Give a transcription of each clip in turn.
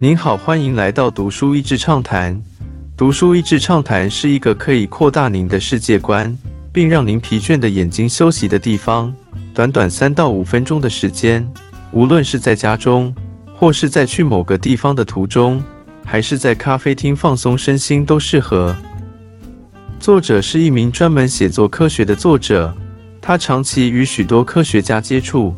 您好，欢迎来到读书益智畅谈。读书益智畅谈是一个可以扩大您的世界观，并让您疲倦的眼睛休息的地方。短短三到五分钟的时间，无论是在家中，或是在去某个地方的途中，还是在咖啡厅放松身心，都适合。作者是一名专门写作科学的作者，他长期与许多科学家接触，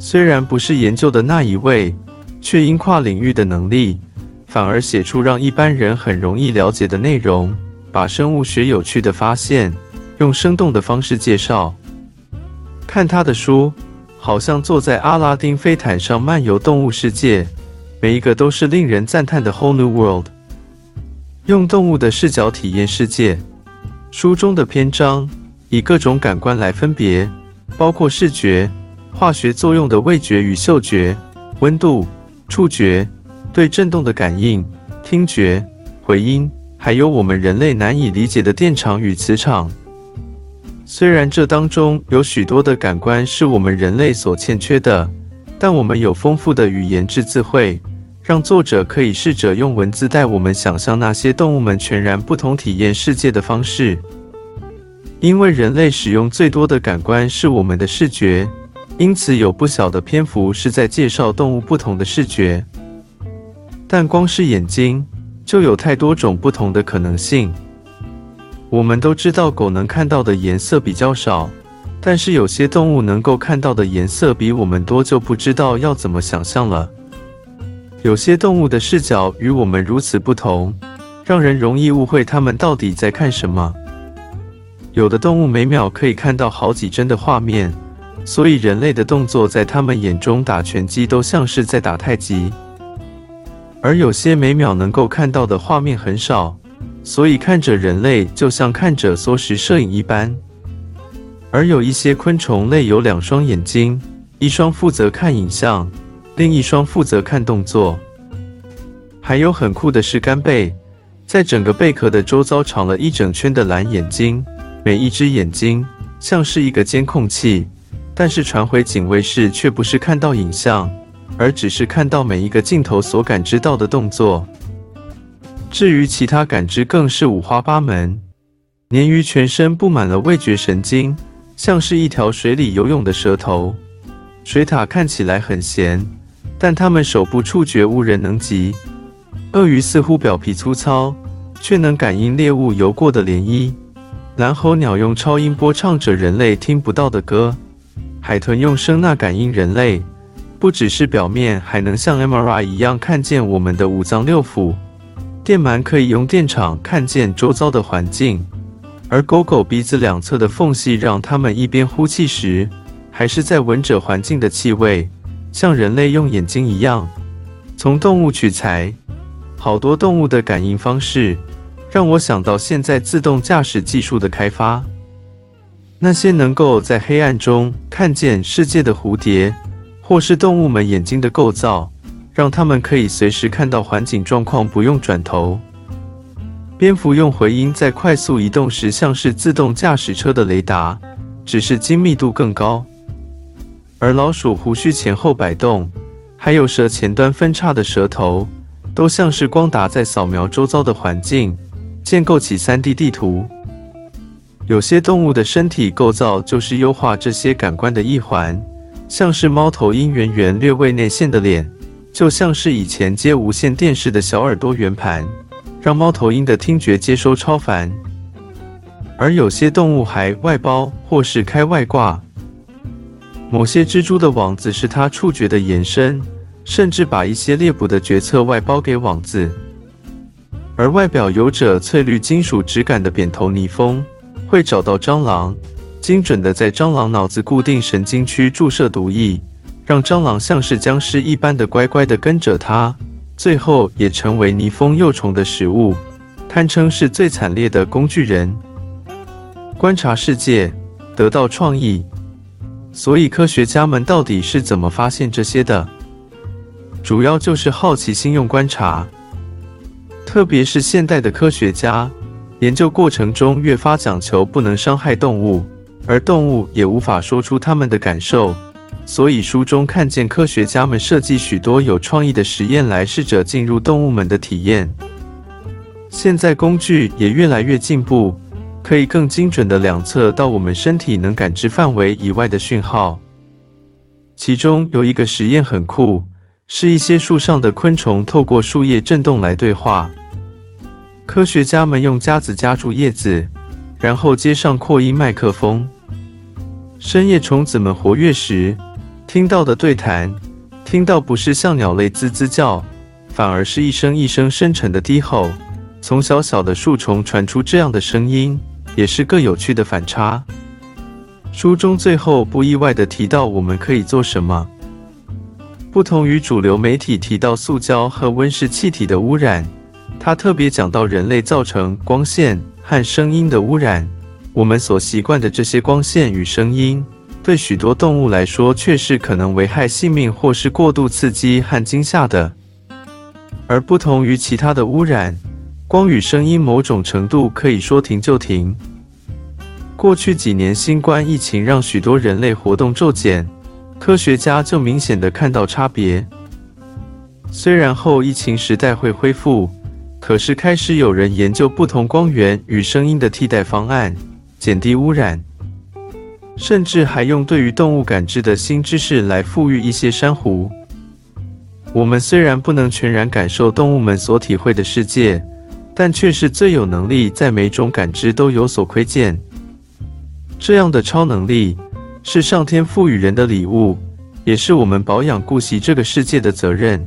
虽然不是研究的那一位。却因跨领域的能力，反而写出让一般人很容易了解的内容，把生物学有趣的发现用生动的方式介绍。看他的书，好像坐在阿拉丁飞毯上漫游动物世界，每一个都是令人赞叹的 whole new world。用动物的视角体验世界。书中的篇章以各种感官来分别，包括视觉、化学作用的味觉与嗅觉、温度。触觉对震动的感应，听觉回音，还有我们人类难以理解的电场与磁场。虽然这当中有许多的感官是我们人类所欠缺的，但我们有丰富的语言智慧，让作者可以试着用文字带我们想象那些动物们全然不同体验世界的方式。因为人类使用最多的感官是我们的视觉。因此，有不小的篇幅是在介绍动物不同的视觉，但光是眼睛就有太多种不同的可能性。我们都知道狗能看到的颜色比较少，但是有些动物能够看到的颜色比我们多，就不知道要怎么想象了。有些动物的视角与我们如此不同，让人容易误会它们到底在看什么。有的动物每秒可以看到好几帧的画面。所以，人类的动作在他们眼中，打拳击都像是在打太极。而有些每秒能够看到的画面很少，所以看着人类就像看着缩时摄影一般。而有一些昆虫类有两双眼睛，一双负责看影像，另一双负责看动作。还有很酷的是干贝，在整个贝壳的周遭长了一整圈的蓝眼睛，每一只眼睛像是一个监控器。但是传回警卫室却不是看到影像，而只是看到每一个镜头所感知到的动作。至于其他感知，更是五花八门。鲶鱼全身布满了味觉神经，像是一条水里游泳的蛇头。水獭看起来很闲，但它们手部触觉无人能及。鳄鱼似乎表皮粗糙，却能感应猎物游过的涟漪。蓝喉鸟用超音波唱着人类听不到的歌。海豚用声呐感应人类，不只是表面，还能像 MRI 一样看见我们的五脏六腑。电鳗可以用电场看见周遭的环境，而狗狗鼻子两侧的缝隙，让它们一边呼气时，还是在闻着环境的气味，像人类用眼睛一样。从动物取材，好多动物的感应方式，让我想到现在自动驾驶技术的开发。那些能够在黑暗中看见世界的蝴蝶，或是动物们眼睛的构造，让它们可以随时看到环境状况，不用转头。蝙蝠用回音在快速移动时，像是自动驾驶车的雷达，只是精密度更高。而老鼠胡须前后摆动，还有蛇前端分叉的舌头，都像是光达在扫描周遭的环境，建构起 3D 地图。有些动物的身体构造就是优化这些感官的一环，像是猫头鹰圆圆略微内陷的脸，就像是以前接无线电视的小耳朵圆盘，让猫头鹰的听觉接收超凡。而有些动物还外包或是开外挂，某些蜘蛛的网子是它触觉的延伸，甚至把一些猎捕的决策外包给网子。而外表有着翠绿金属质感的扁头泥蜂。会找到蟑螂，精准的在蟑螂脑子固定神经区注射毒液，让蟑螂像是僵尸一般的乖乖的跟着它，最后也成为泥蜂幼虫的食物，堪称是最惨烈的工具人。观察世界，得到创意。所以科学家们到底是怎么发现这些的？主要就是好奇心用观察，特别是现代的科学家。研究过程中越发讲求不能伤害动物，而动物也无法说出他们的感受，所以书中看见科学家们设计许多有创意的实验来试着进入动物们的体验。现在工具也越来越进步，可以更精准地量测到我们身体能感知范围以外的讯号。其中有一个实验很酷，是一些树上的昆虫透过树叶震动来对话。科学家们用夹子夹住叶子，然后接上扩音麦克风。深夜虫子们活跃时，听到的对谈，听到不是像鸟类吱吱叫，反而是一声一声深沉的低吼。从小小的树虫传出这样的声音，也是个有趣的反差。书中最后不意外地提到，我们可以做什么？不同于主流媒体提到塑胶和温室气体的污染，他特别讲到人类造成光线和声音的污染。我们所习惯的这些光线与声音，对许多动物来说却是可能危害性命或是过度刺激和惊吓的。而不同于其他的污染。光与声音某种程度可以说停就停。过去几年新冠疫情让许多人类活动骤减，科学家就明显的看到差别。虽然后疫情时代会恢复，可是开始有人研究不同光源与声音的替代方案，减低污染，甚至还用对于动物感知的新知识来富裕一些珊瑚。我们虽然不能全然感受动物们所体会的世界。但却是最有能力在每种感知都有所窥见。这样的超能力是上天赋予人的礼物，也是我们保养顾惜这个世界的责任。